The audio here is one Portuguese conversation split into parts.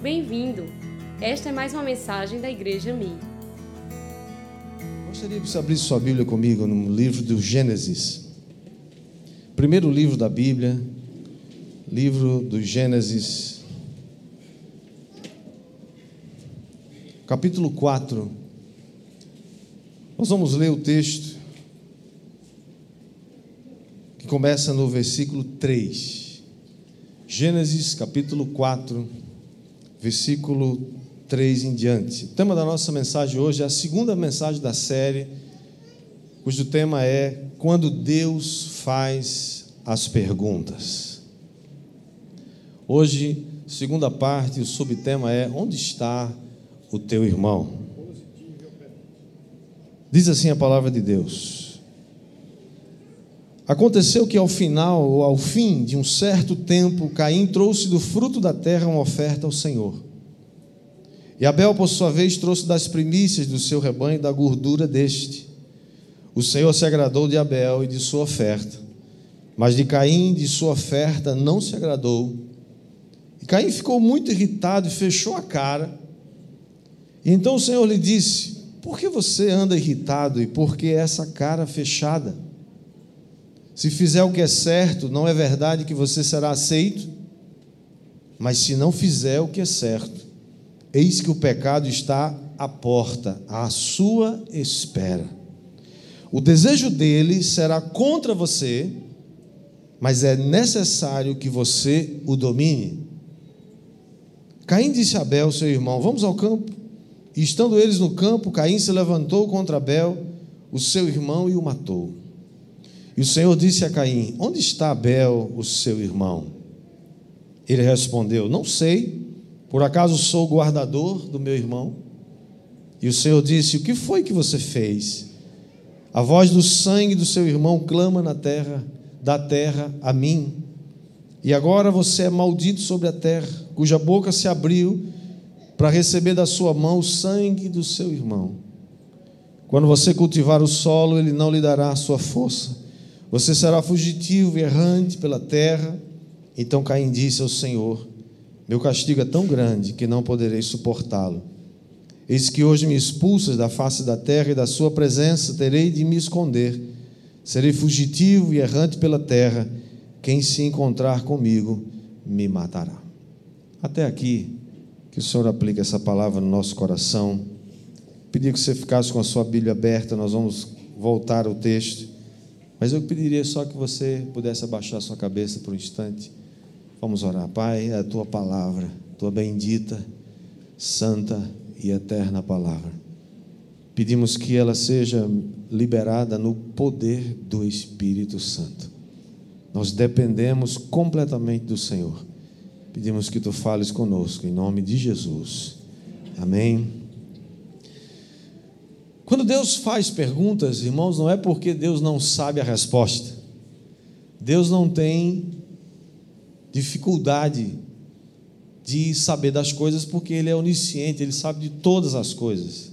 Bem-vindo! Esta é mais uma mensagem da Igreja Mi. Gostaria que você abrisse sua Bíblia comigo no livro do Gênesis. Primeiro livro da Bíblia, livro do Gênesis, capítulo 4. Nós vamos ler o texto que começa no versículo 3. Gênesis, capítulo 4, versículo 3 em diante. O tema da nossa mensagem hoje é a segunda mensagem da série, cujo tema é Quando Deus faz as perguntas. Hoje, segunda parte, o subtema é Onde está o teu irmão? Diz assim a palavra de Deus. Aconteceu que ao final, ou ao fim de um certo tempo, Caim trouxe do fruto da terra uma oferta ao Senhor. E Abel, por sua vez, trouxe das primícias do seu rebanho da gordura deste. O Senhor se agradou de Abel e de sua oferta, mas de Caim, de sua oferta, não se agradou. E Caim ficou muito irritado e fechou a cara. E então o Senhor lhe disse: Por que você anda irritado e por que essa cara fechada? Se fizer o que é certo, não é verdade que você será aceito? Mas se não fizer o que é certo, eis que o pecado está à porta, à sua espera. O desejo dele será contra você, mas é necessário que você o domine. Caim disse a Abel, seu irmão: Vamos ao campo. E estando eles no campo, Caim se levantou contra Abel, o seu irmão, e o matou. E o Senhor disse a Caim: Onde está Abel, o seu irmão? Ele respondeu: Não sei, por acaso sou guardador do meu irmão? E o Senhor disse: O que foi que você fez? A voz do sangue do seu irmão clama na terra, da terra a mim. E agora você é maldito sobre a terra, cuja boca se abriu para receber da sua mão o sangue do seu irmão. Quando você cultivar o solo, ele não lhe dará a sua força você será fugitivo e errante pela terra. Então Caim disse ao Senhor: Meu castigo é tão grande que não poderei suportá-lo. Eis que hoje me expulsas da face da terra e da sua presença terei de me esconder. Serei fugitivo e errante pela terra. Quem se encontrar comigo me matará. Até aqui, que o Senhor aplique essa palavra no nosso coração. Pedir que você ficasse com a sua Bíblia aberta, nós vamos voltar ao texto. Mas eu pediria só que você pudesse abaixar sua cabeça por um instante. Vamos orar. Pai, é a tua palavra, tua bendita, santa e eterna palavra. Pedimos que ela seja liberada no poder do Espírito Santo. Nós dependemos completamente do Senhor. Pedimos que tu fales conosco, em nome de Jesus. Amém. Quando Deus faz perguntas, irmãos, não é porque Deus não sabe a resposta. Deus não tem dificuldade de saber das coisas porque Ele é onisciente, Ele sabe de todas as coisas.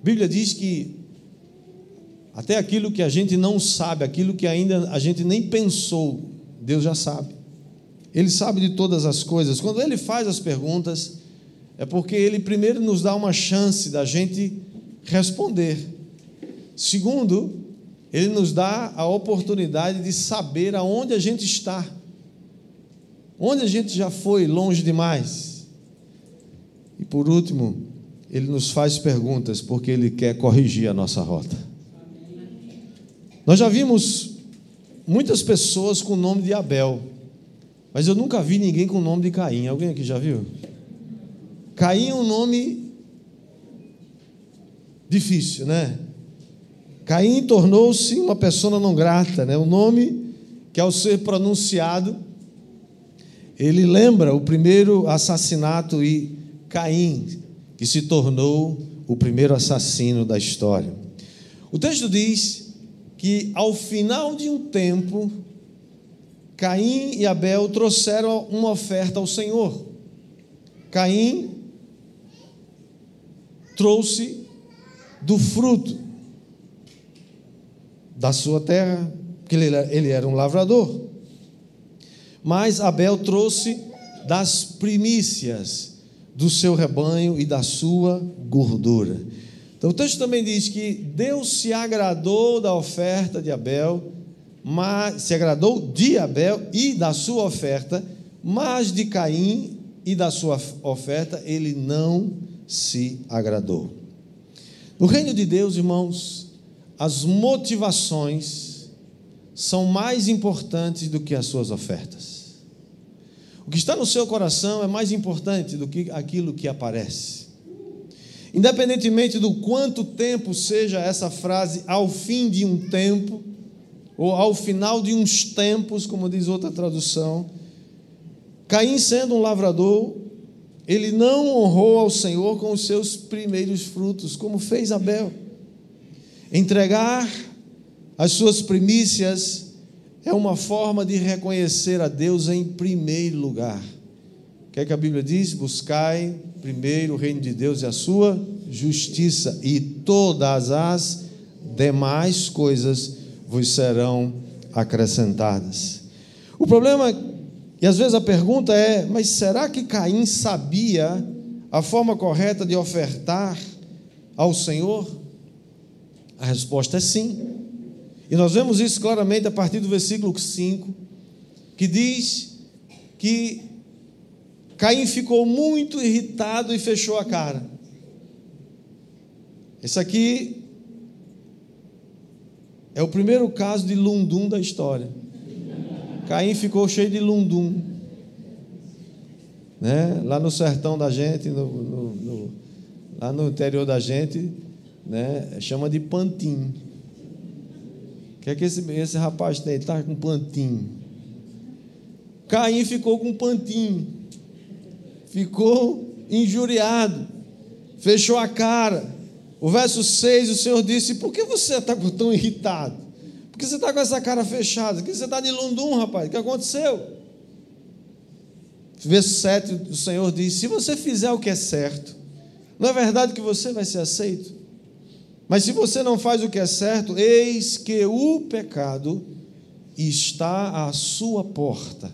A Bíblia diz que até aquilo que a gente não sabe, aquilo que ainda a gente nem pensou, Deus já sabe. Ele sabe de todas as coisas. Quando Ele faz as perguntas, é porque ele primeiro nos dá uma chance da gente responder. Segundo, ele nos dá a oportunidade de saber aonde a gente está. Onde a gente já foi longe demais. E por último, ele nos faz perguntas porque ele quer corrigir a nossa rota. Nós já vimos muitas pessoas com o nome de Abel, mas eu nunca vi ninguém com o nome de Caim. Alguém aqui já viu? Caim é um nome difícil, né? Caim tornou-se uma pessoa não grata, né? Um nome que ao ser pronunciado ele lembra o primeiro assassinato e Caim, que se tornou o primeiro assassino da história. O texto diz que ao final de um tempo, Caim e Abel trouxeram uma oferta ao Senhor. Caim trouxe do fruto da sua terra, porque ele era um lavrador. Mas Abel trouxe das primícias do seu rebanho e da sua gordura. Então o texto também diz que Deus se agradou da oferta de Abel, mas se agradou de Abel e da sua oferta, mas de Caim e da sua oferta ele não se agradou. No reino de Deus, irmãos, as motivações são mais importantes do que as suas ofertas. O que está no seu coração é mais importante do que aquilo que aparece. Independentemente do quanto tempo seja essa frase, ao fim de um tempo, ou ao final de uns tempos, como diz outra tradução, Caim, sendo um lavrador, ele não honrou ao Senhor com os seus primeiros frutos, como fez Abel. Entregar as suas primícias é uma forma de reconhecer a Deus em primeiro lugar. O que é que a Bíblia diz? Buscai primeiro o reino de Deus e a sua justiça, e todas as demais coisas vos serão acrescentadas. O problema, e às vezes a pergunta é: mas será que Caim sabia a forma correta de ofertar ao Senhor? A resposta é sim. E nós vemos isso claramente a partir do versículo 5, que diz que Caim ficou muito irritado e fechou a cara. Esse aqui é o primeiro caso de lundum da história. Caim ficou cheio de lundum. Né? Lá no sertão da gente, no, no, no, lá no interior da gente, né? chama de pantim que é que esse, esse rapaz tem? Está com pantinho. Caim ficou com pantinho. Ficou injuriado. Fechou a cara. O verso 6, o Senhor disse: Por que você está tão irritado? Por que você está com essa cara fechada? Por que você está de lundum, rapaz? O que aconteceu? Verso 7, o Senhor diz: Se você fizer o que é certo, não é verdade que você vai ser aceito? Mas se você não faz o que é certo, eis que o pecado está à sua porta.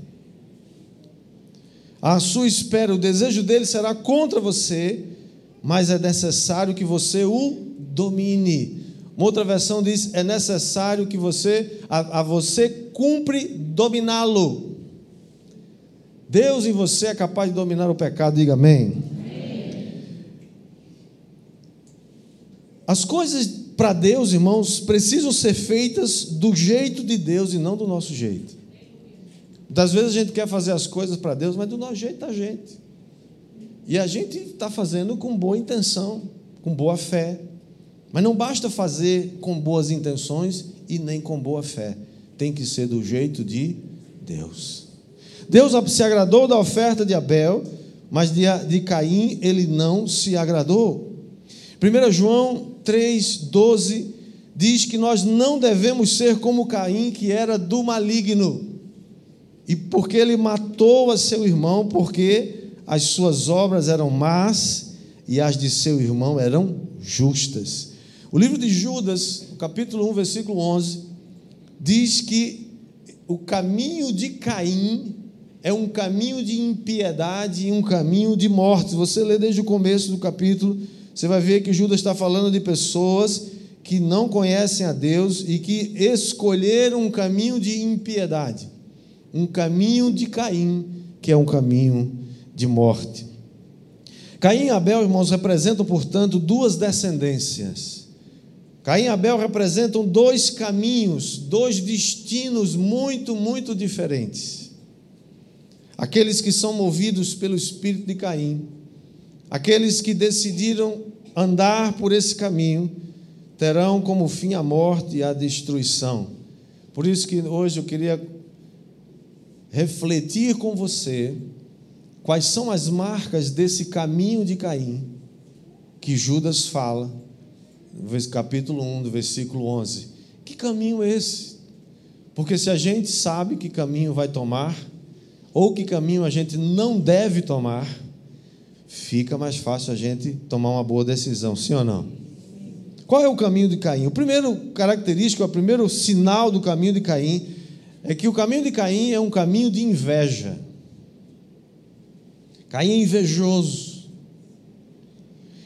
À sua espera, o desejo dele será contra você, mas é necessário que você o domine. Uma outra versão diz: é necessário que você, a, a você cumpre dominá-lo. Deus em você é capaz de dominar o pecado, diga amém. As coisas para Deus, irmãos, precisam ser feitas do jeito de Deus e não do nosso jeito. Das vezes a gente quer fazer as coisas para Deus, mas do nosso jeito da gente. E a gente está fazendo com boa intenção, com boa fé. Mas não basta fazer com boas intenções e nem com boa fé. Tem que ser do jeito de Deus. Deus se agradou da oferta de Abel, mas de, de Caim ele não se agradou. 1 João 3,12 diz que nós não devemos ser como Caim, que era do maligno, e porque ele matou a seu irmão, porque as suas obras eram más e as de seu irmão eram justas. O livro de Judas, capítulo 1, versículo 11, diz que o caminho de Caim é um caminho de impiedade e um caminho de morte. Você lê desde o começo do capítulo você vai ver que Judas está falando de pessoas que não conhecem a Deus e que escolheram um caminho de impiedade, um caminho de Caim, que é um caminho de morte. Caim e Abel, irmãos, representam, portanto, duas descendências. Caim e Abel representam dois caminhos, dois destinos muito, muito diferentes. Aqueles que são movidos pelo espírito de Caim Aqueles que decidiram andar por esse caminho terão como fim a morte e a destruição. Por isso que hoje eu queria refletir com você quais são as marcas desse caminho de Caim que Judas fala, capítulo 1, do versículo 11. Que caminho é esse? Porque se a gente sabe que caminho vai tomar, ou que caminho a gente não deve tomar, fica mais fácil a gente tomar uma boa decisão, sim ou não? Qual é o caminho de Caim? O primeiro característico, o primeiro sinal do caminho de Caim é que o caminho de Caim é um caminho de inveja. Caim é invejoso.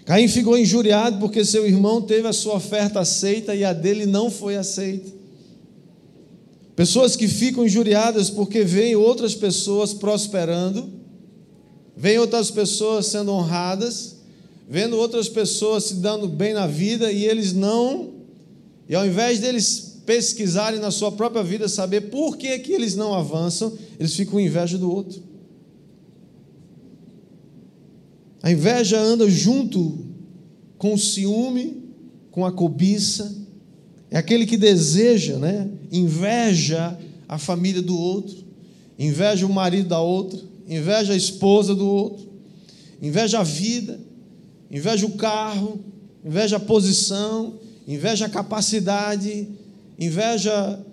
Caim ficou injuriado porque seu irmão teve a sua oferta aceita e a dele não foi aceita. Pessoas que ficam injuriadas porque veem outras pessoas prosperando, veem outras pessoas sendo honradas, vendo outras pessoas se dando bem na vida e eles não, e ao invés deles pesquisarem na sua própria vida, saber por que, que eles não avançam, eles ficam inveja do outro. A inveja anda junto com o ciúme, com a cobiça. É aquele que deseja, né? Inveja a família do outro, inveja o marido da outra, inveja a esposa do outro, inveja a vida, inveja o carro, inveja a posição, inveja a capacidade, inveja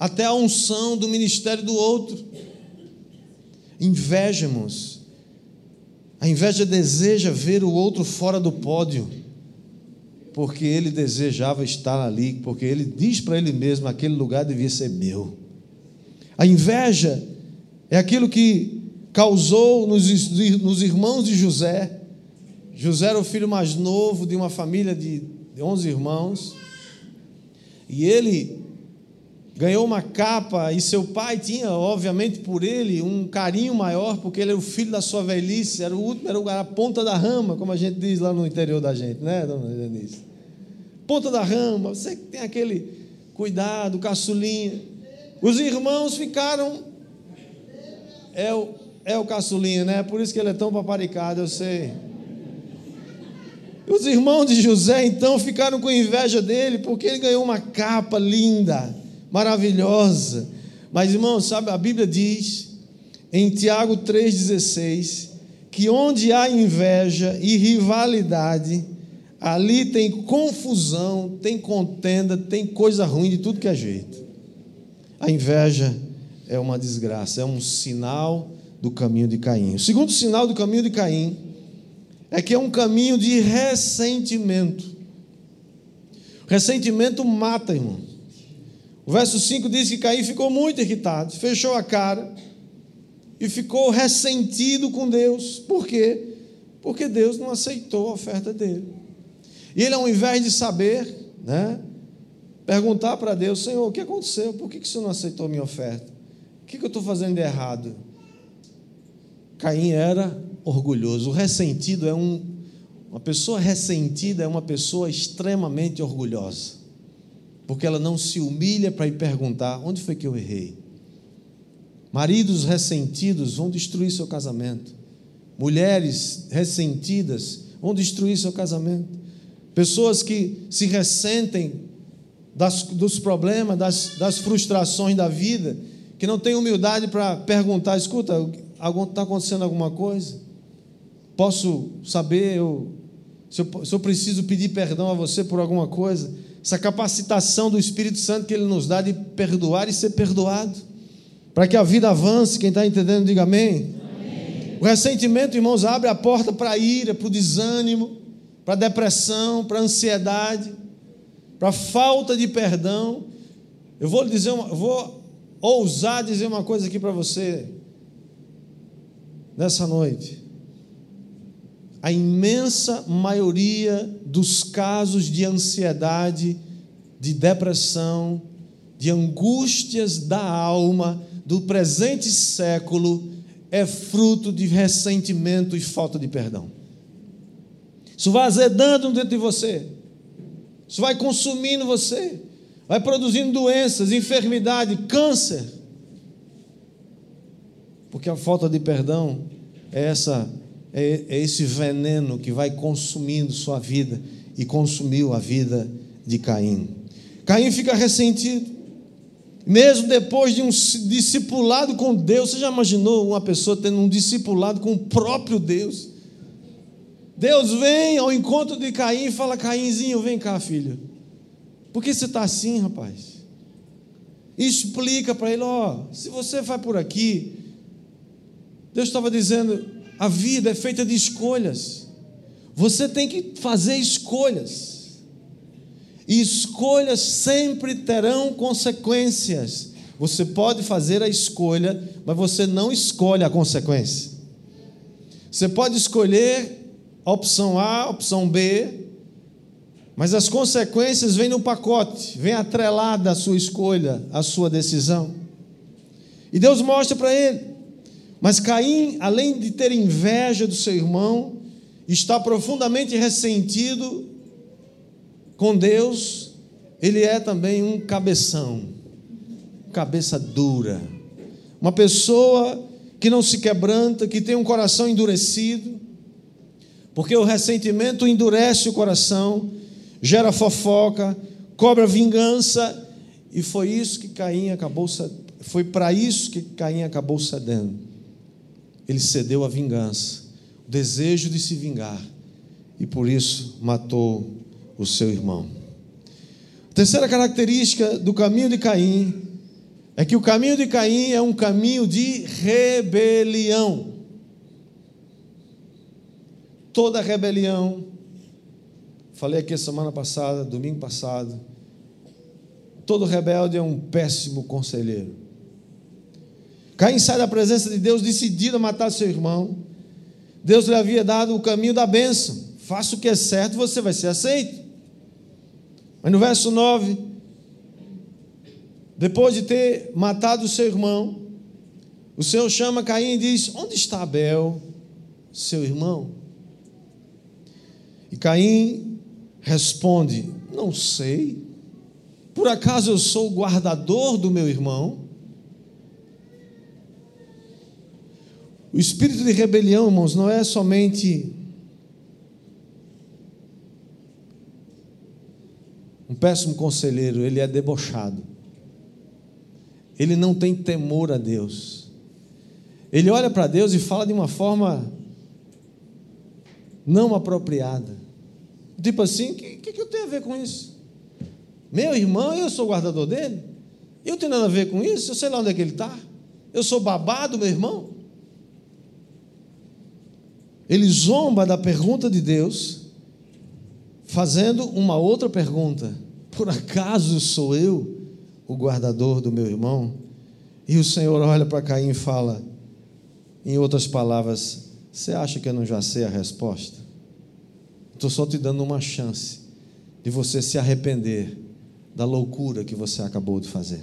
até a unção do ministério do outro. Inveja, irmãos. A inveja deseja ver o outro fora do pódio, porque ele desejava estar ali, porque ele diz para ele mesmo: aquele lugar devia ser meu. A inveja é aquilo que causou nos, nos irmãos de José. José era o filho mais novo de uma família de 11 irmãos, e ele ganhou uma capa e seu pai tinha, obviamente, por ele um carinho maior, porque ele era o filho da sua velhice, era o último, era a ponta da rama, como a gente diz lá no interior da gente, né, dona Denise? Ponta da rama, você que tem aquele cuidado, caçulinha. Os irmãos ficaram. É o, é o caçulinha, né? Por isso que ele é tão paparicado, eu sei. Os irmãos de José então ficaram com inveja dele, porque ele ganhou uma capa linda maravilhosa. Mas, irmão, sabe, a Bíblia diz em Tiago 3,16 que onde há inveja e rivalidade, ali tem confusão, tem contenda, tem coisa ruim de tudo que é jeito. A inveja é uma desgraça, é um sinal do caminho de Caim. O segundo sinal do caminho de Caim é que é um caminho de ressentimento. Ressentimento mata, irmão. O verso 5 diz que Caim ficou muito irritado, fechou a cara e ficou ressentido com Deus. Por quê? Porque Deus não aceitou a oferta dele. E ele, ao invés de saber, né, perguntar para Deus: Senhor, o que aconteceu? Por que, que o Senhor não aceitou a minha oferta? O que, que eu estou fazendo de errado? Caim era orgulhoso. O ressentido é um. Uma pessoa ressentida é uma pessoa extremamente orgulhosa porque ela não se humilha para ir perguntar: onde foi que eu errei? Maridos ressentidos vão destruir seu casamento. Mulheres ressentidas vão destruir seu casamento. Pessoas que se ressentem das, dos problemas, das, das frustrações da vida, que não têm humildade para perguntar: escuta, está acontecendo alguma coisa? Posso saber eu, se, eu, se eu preciso pedir perdão a você por alguma coisa? Essa capacitação do Espírito Santo que Ele nos dá de perdoar e ser perdoado, para que a vida avance. Quem está entendendo, diga amém. amém. O ressentimento, irmãos, abre a porta para a ira, para o desânimo, para a depressão, para a ansiedade, para a falta de perdão. Eu vou dizer, uma, eu vou ousar dizer uma coisa aqui para você nessa noite a imensa maioria dos casos de ansiedade, de depressão, de angústias da alma do presente século é fruto de ressentimento e falta de perdão. Isso vai azedando dentro de você, isso vai consumindo você, vai produzindo doenças, enfermidade, câncer. Porque a falta de perdão é essa é, é esse veneno que vai consumindo sua vida e consumiu a vida de Caim. Caim fica ressentido. Mesmo depois de um discipulado com Deus, você já imaginou uma pessoa tendo um discipulado com o próprio Deus? Deus vem ao encontro de Caim e fala: Caínzinho, vem cá, filho. Por que você está assim, rapaz? E explica para ele: ó, se você vai por aqui, Deus estava dizendo: a vida é feita de escolhas. Você tem que fazer escolhas. E escolhas sempre terão consequências. Você pode fazer a escolha, mas você não escolhe a consequência. Você pode escolher a opção A, a opção B, mas as consequências vêm no pacote, vem atrelada a sua escolha, a sua decisão. E Deus mostra para ele. Mas Caim, além de ter inveja do seu irmão, está profundamente ressentido com Deus, ele é também um cabeção, cabeça dura, uma pessoa que não se quebranta, que tem um coração endurecido, porque o ressentimento endurece o coração, gera fofoca, cobra vingança, e foi isso que Caim acabou foi para isso que Caim acabou cedendo. Ele cedeu à vingança, o desejo de se vingar, e por isso matou o seu irmão. A terceira característica do caminho de Caim é que o caminho de Caim é um caminho de rebelião. Toda rebelião, falei aqui semana passada, domingo passado, todo rebelde é um péssimo conselheiro. Caim sai da presença de Deus decidido a matar seu irmão. Deus lhe havia dado o caminho da bênção. Faça o que é certo, você vai ser aceito. Mas no verso 9, depois de ter matado seu irmão, o Senhor chama Caim e diz: Onde está Abel, seu irmão? E Caim responde: Não sei. Por acaso eu sou o guardador do meu irmão? O espírito de rebelião, irmãos, não é somente um péssimo conselheiro, ele é debochado. Ele não tem temor a Deus. Ele olha para Deus e fala de uma forma não apropriada. Tipo assim, o que, que, eu tenho a ver com isso? Meu irmão, eu sou guardador dele? Eu tenho nada a ver com isso? Eu sei lá onde é que ele está? Eu sou babado, meu irmão? Ele zomba da pergunta de Deus, fazendo uma outra pergunta: Por acaso sou eu o guardador do meu irmão? E o Senhor olha para Caim e fala, em outras palavras: Você acha que eu não já sei a resposta? Estou só te dando uma chance de você se arrepender da loucura que você acabou de fazer.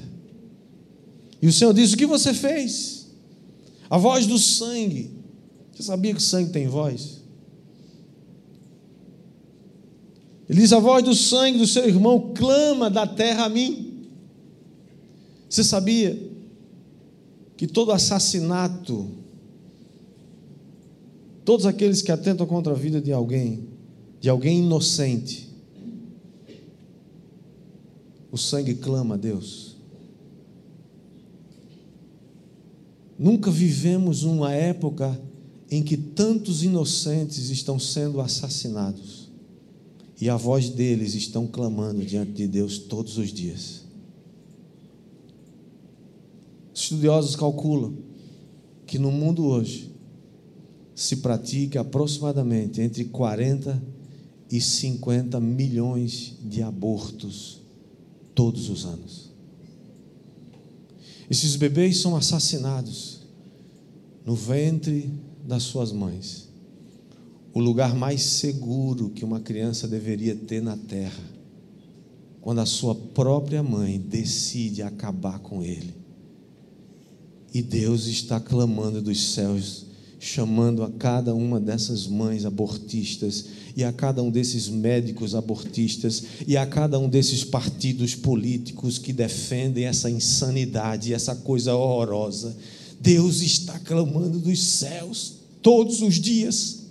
E o Senhor diz: O que você fez? A voz do sangue você sabia que sangue tem voz? Ele diz: A voz do sangue do seu irmão clama da terra a mim. Você sabia que todo assassinato, todos aqueles que atentam contra a vida de alguém, de alguém inocente, o sangue clama a Deus. Nunca vivemos uma época em que tantos inocentes estão sendo assassinados e a voz deles estão clamando diante de Deus todos os dias. Estudiosos calculam que no mundo hoje se pratica aproximadamente entre 40 e 50 milhões de abortos todos os anos. Esses bebês são assassinados no ventre das suas mães. O lugar mais seguro que uma criança deveria ter na terra, quando a sua própria mãe decide acabar com ele. E Deus está clamando dos céus, chamando a cada uma dessas mães abortistas, e a cada um desses médicos abortistas, e a cada um desses partidos políticos que defendem essa insanidade, essa coisa horrorosa Deus está clamando dos céus todos os dias,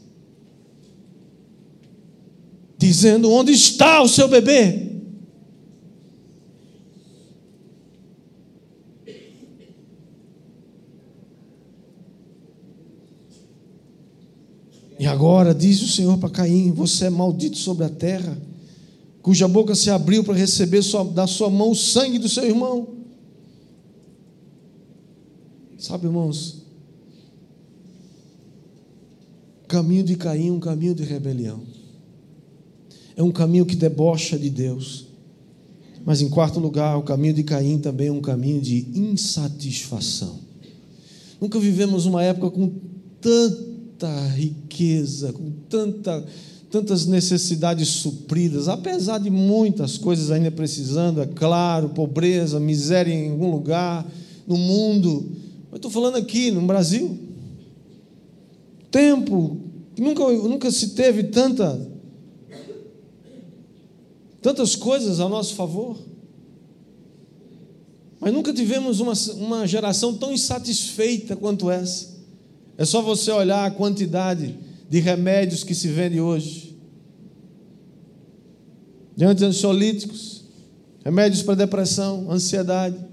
dizendo: Onde está o seu bebê? E agora diz o Senhor para Caim: Você é maldito sobre a terra, cuja boca se abriu para receber da sua mão o sangue do seu irmão. Sabe, irmãos, caminho de Caim é um caminho de rebelião. É um caminho que debocha de Deus. Mas em quarto lugar, o caminho de Caim também é um caminho de insatisfação. Nunca vivemos uma época com tanta riqueza, com tanta, tantas necessidades supridas, apesar de muitas coisas ainda precisando, é claro, pobreza, miséria em algum lugar, no mundo. Eu estou falando aqui no Brasil. Tempo, nunca, nunca se teve tanta, tantas coisas a nosso favor. Mas nunca tivemos uma, uma geração tão insatisfeita quanto essa. É só você olhar a quantidade de remédios que se vende hoje. De ansiolíticos, remédios para depressão, ansiedade.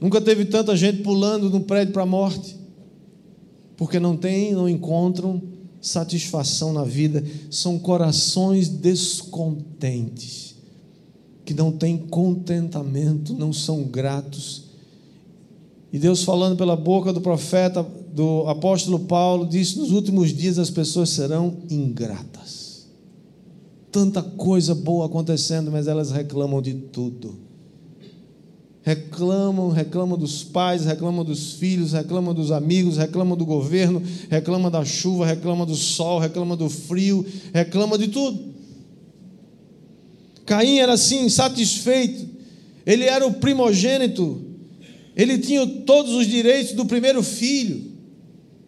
Nunca teve tanta gente pulando no prédio para a morte. Porque não tem, não encontram satisfação na vida. São corações descontentes que não têm contentamento, não são gratos. E Deus, falando pela boca do profeta, do apóstolo Paulo, disse: nos últimos dias as pessoas serão ingratas. Tanta coisa boa acontecendo, mas elas reclamam de tudo. Reclamam, reclamam dos pais, reclamam dos filhos, reclamam dos amigos, reclamam do governo, reclamam da chuva, reclamam do sol, reclamam do frio, reclamam de tudo. Caim era assim, insatisfeito. Ele era o primogênito. Ele tinha todos os direitos do primeiro filho,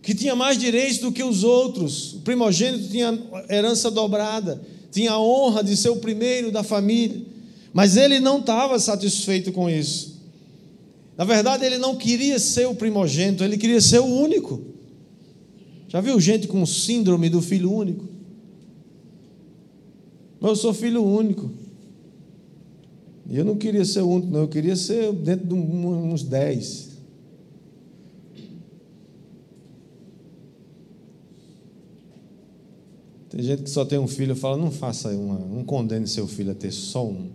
que tinha mais direitos do que os outros. O primogênito tinha herança dobrada, tinha a honra de ser o primeiro da família. Mas ele não estava satisfeito com isso. Na verdade, ele não queria ser o primogênito, ele queria ser o único. Já viu gente com síndrome do filho único? Mas eu sou filho único. E eu não queria ser o único, não, eu queria ser dentro de uns dez. Tem gente que só tem um filho, fala, não faça uma, não condene seu filho a ter só um,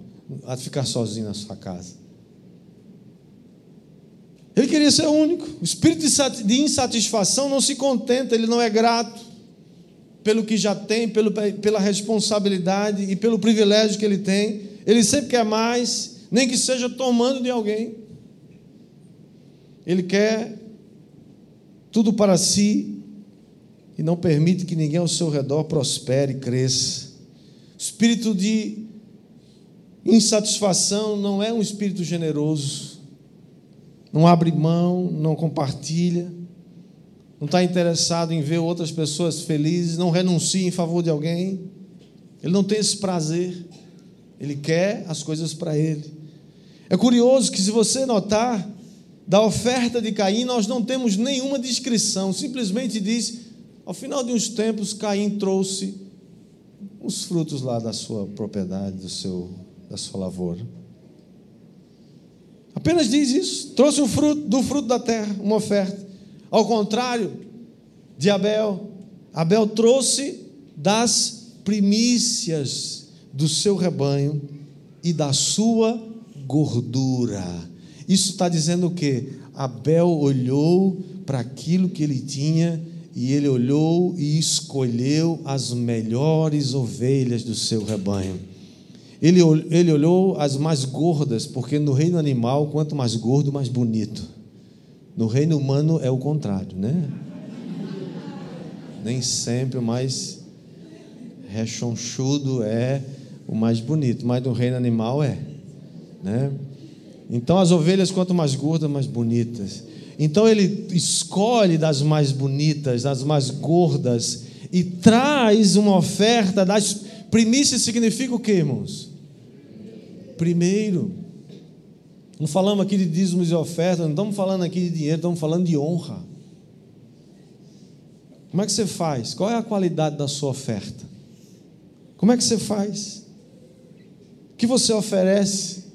a ficar sozinho na sua casa. Ele queria ser único. O espírito de insatisfação não se contenta, ele não é grato pelo que já tem, pelo, pela responsabilidade e pelo privilégio que ele tem. Ele sempre quer mais, nem que seja tomando de alguém. Ele quer tudo para si e não permite que ninguém ao seu redor prospere e cresça. O espírito de insatisfação não é um espírito generoso, não abre mão, não compartilha, não está interessado em ver outras pessoas felizes, não renuncia em favor de alguém, ele não tem esse prazer. Ele quer as coisas para ele. É curioso que, se você notar, da oferta de Caim, nós não temos nenhuma descrição, simplesmente diz: ao final de uns tempos, Caim trouxe os frutos lá da sua propriedade, do seu, da sua lavoura. Apenas diz isso, trouxe o fruto do fruto da terra, uma oferta. Ao contrário de Abel, Abel trouxe das primícias do seu rebanho e da sua gordura. Isso está dizendo o que? Abel olhou para aquilo que ele tinha e ele olhou e escolheu as melhores ovelhas do seu rebanho. Ele, ele olhou as mais gordas, porque no reino animal, quanto mais gordo, mais bonito. No reino humano é o contrário, né? Nem sempre o mais rechonchudo é o mais bonito, mas do reino animal é, né? Então as ovelhas quanto mais gordas, mais bonitas. Então ele escolhe das mais bonitas, das mais gordas e traz uma oferta das primícias significa o que, irmãos? Primeiro. Não falamos aqui de dízimos e ofertas, não estamos falando aqui de dinheiro, estamos falando de honra. Como é que você faz? Qual é a qualidade da sua oferta? Como é que você faz? que você oferece.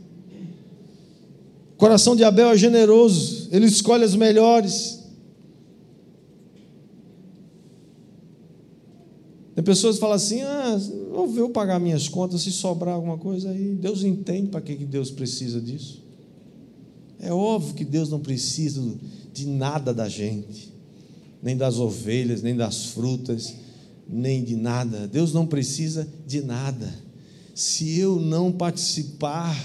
O coração de Abel é generoso, ele escolhe as melhores. Tem pessoas que falam assim: ah, vou eu pagar minhas contas, se sobrar alguma coisa aí. Deus entende para que Deus precisa disso. É óbvio que Deus não precisa de nada da gente, nem das ovelhas, nem das frutas, nem de nada. Deus não precisa de nada se eu não participar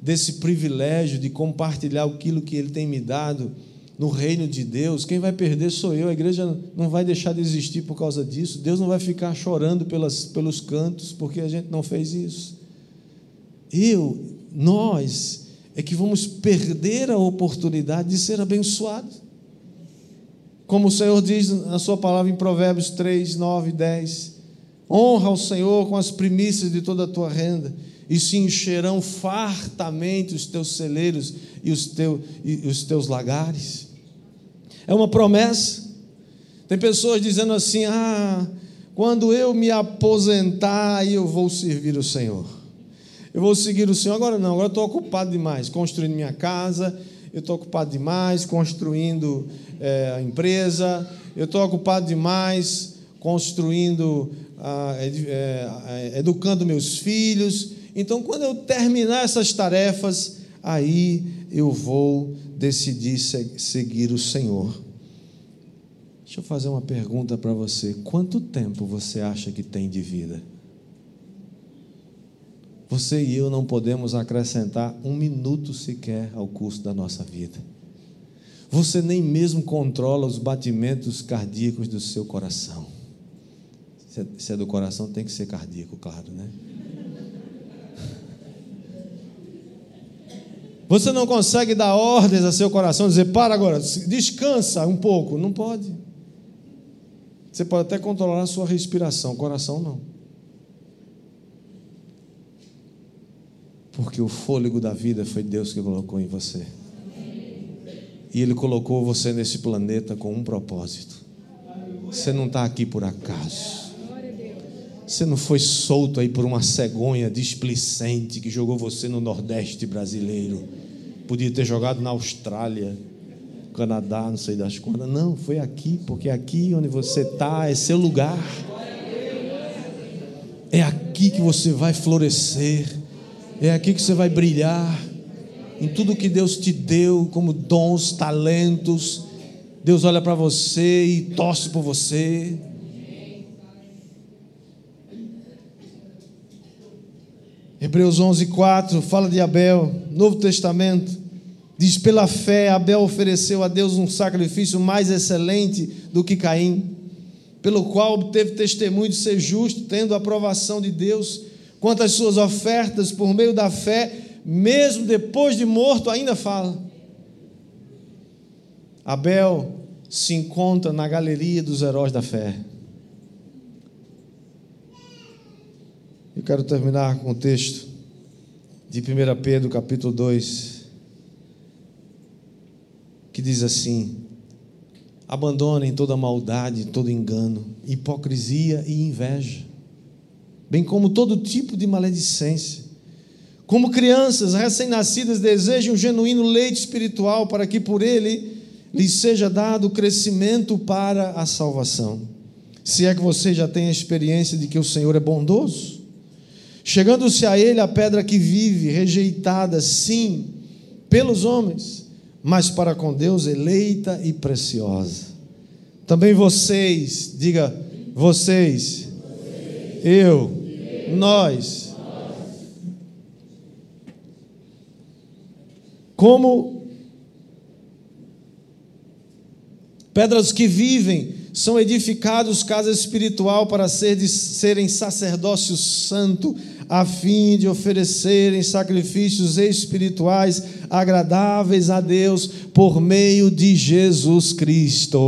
desse privilégio de compartilhar aquilo que Ele tem me dado, no reino de Deus, quem vai perder sou eu. A igreja não vai deixar de existir por causa disso. Deus não vai ficar chorando pelas, pelos cantos porque a gente não fez isso. Eu, nós, é que vamos perder a oportunidade de ser abençoados. Como o Senhor diz na Sua palavra em Provérbios 3, 9 e 10: Honra o Senhor com as primícias de toda a tua renda, e se encherão fartamente os teus celeiros e os, teu, e os teus lagares. É uma promessa. Tem pessoas dizendo assim: ah, quando eu me aposentar, eu vou servir o Senhor. Eu vou seguir o Senhor. Agora não, agora estou ocupado demais, construindo minha casa, eu estou ocupado demais, construindo é, a empresa, eu estou ocupado demais, construindo, ah, é, educando meus filhos. Então, quando eu terminar essas tarefas, aí eu vou decidir seguir o Senhor. Deixa eu fazer uma pergunta para você: quanto tempo você acha que tem de vida? Você e eu não podemos acrescentar um minuto sequer ao curso da nossa vida. Você nem mesmo controla os batimentos cardíacos do seu coração. Se é do coração, tem que ser cardíaco, claro, né? Você não consegue dar ordens a seu coração, dizer, para agora, descansa um pouco. Não pode. Você pode até controlar a sua respiração, o coração não. Porque o fôlego da vida foi Deus que colocou em você. E Ele colocou você nesse planeta com um propósito. Você não está aqui por acaso. Você não foi solto aí por uma cegonha displicente que jogou você no Nordeste brasileiro Podia ter jogado na Austrália, Canadá, não sei das quantas. Não, foi aqui, porque aqui onde você está é seu lugar. É aqui que você vai florescer. É aqui que você vai brilhar. Em tudo que Deus te deu, como dons, talentos. Deus olha para você e torce por você. Hebreus 11, 4 fala de Abel, Novo Testamento. Diz: pela fé, Abel ofereceu a Deus um sacrifício mais excelente do que Caim, pelo qual obteve testemunho de ser justo, tendo a aprovação de Deus. Quanto às suas ofertas, por meio da fé, mesmo depois de morto, ainda fala. Abel se encontra na galeria dos heróis da fé. Eu quero terminar com o texto de 1 Pedro, capítulo 2 que diz assim: abandonem toda maldade, todo engano, hipocrisia e inveja, bem como todo tipo de maledicência. Como crianças recém-nascidas desejam um genuíno leite espiritual para que por ele lhes seja dado crescimento para a salvação. Se é que você já tem a experiência de que o Senhor é bondoso, chegando-se a ele a pedra que vive, rejeitada, sim, pelos homens, mas para com Deus eleita e preciosa. Também vocês, diga vocês, eu, nós, como pedras que vivem, são edificados casa espiritual para ser de, serem sacerdócio santo, a fim de oferecerem sacrifícios espirituais agradáveis a Deus por meio de Jesus Cristo.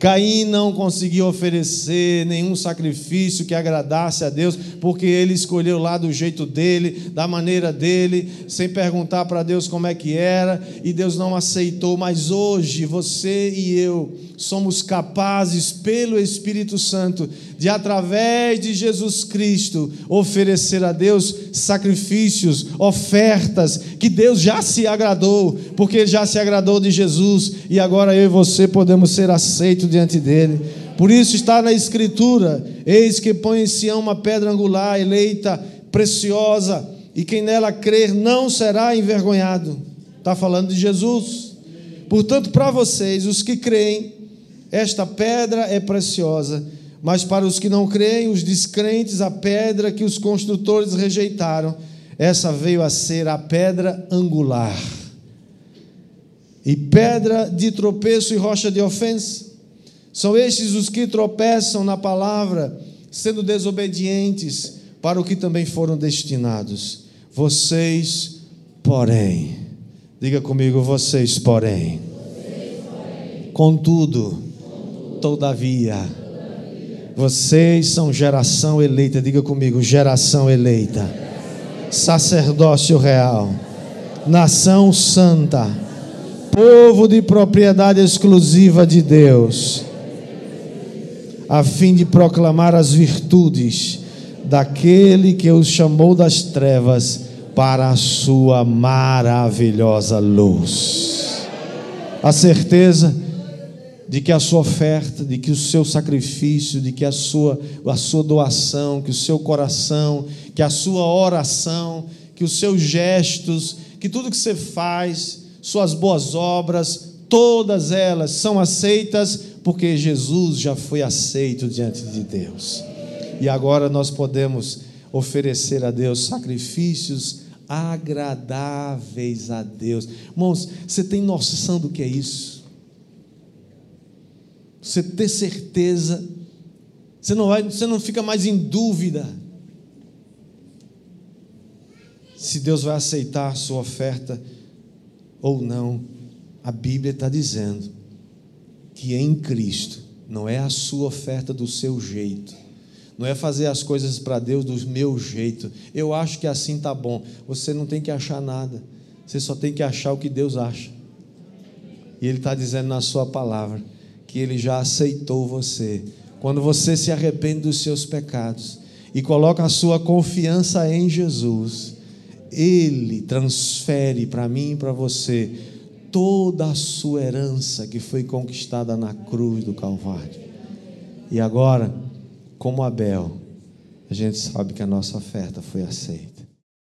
Caim não conseguiu oferecer nenhum sacrifício que agradasse a Deus, porque ele escolheu lá do jeito dele, da maneira dele, sem perguntar para Deus como é que era, e Deus não aceitou. Mas hoje você e eu somos capazes, pelo Espírito Santo, de através de Jesus Cristo, oferecer a Deus sacrifícios, ofertas, que Deus já se agradou, porque Ele já se agradou de Jesus, e agora eu e você podemos ser aceitos diante dele. Por isso está na Escritura: eis que põe em Sião uma pedra angular, eleita, preciosa, e quem nela crer não será envergonhado. Está falando de Jesus. Portanto, para vocês, os que creem, esta pedra é preciosa, mas para os que não creem, os descrentes, a pedra que os construtores rejeitaram, essa veio a ser a pedra angular. e pedra de tropeço e rocha de ofensa. São estes os que tropeçam na palavra, sendo desobedientes para o que também foram destinados. Vocês, porém, diga comigo, vocês, porém, contudo, todavia, vocês são geração eleita, diga comigo, geração eleita, sacerdócio real, nação santa, povo de propriedade exclusiva de Deus, a fim de proclamar as virtudes daquele que os chamou das trevas para a sua maravilhosa luz. A certeza de que a sua oferta, de que o seu sacrifício, de que a sua, a sua doação, que o seu coração, que a sua oração, que os seus gestos, que tudo que você faz, suas boas obras, todas elas são aceitas porque Jesus já foi aceito diante de Deus. E agora nós podemos oferecer a Deus sacrifícios agradáveis a Deus. Irmãos, você tem noção do que é isso? Você ter certeza, você não vai, você não fica mais em dúvida se Deus vai aceitar a sua oferta ou não. A Bíblia está dizendo que em Cristo não é a sua oferta do seu jeito, não é fazer as coisas para Deus do meu jeito. Eu acho que assim tá bom. Você não tem que achar nada. Você só tem que achar o que Deus acha. E Ele está dizendo na Sua palavra que Ele já aceitou você. Quando você se arrepende dos seus pecados e coloca a sua confiança em Jesus, Ele transfere para mim e para você toda a sua herança que foi conquistada na cruz do Calvário. E agora, como Abel, a gente sabe que a nossa oferta foi aceita.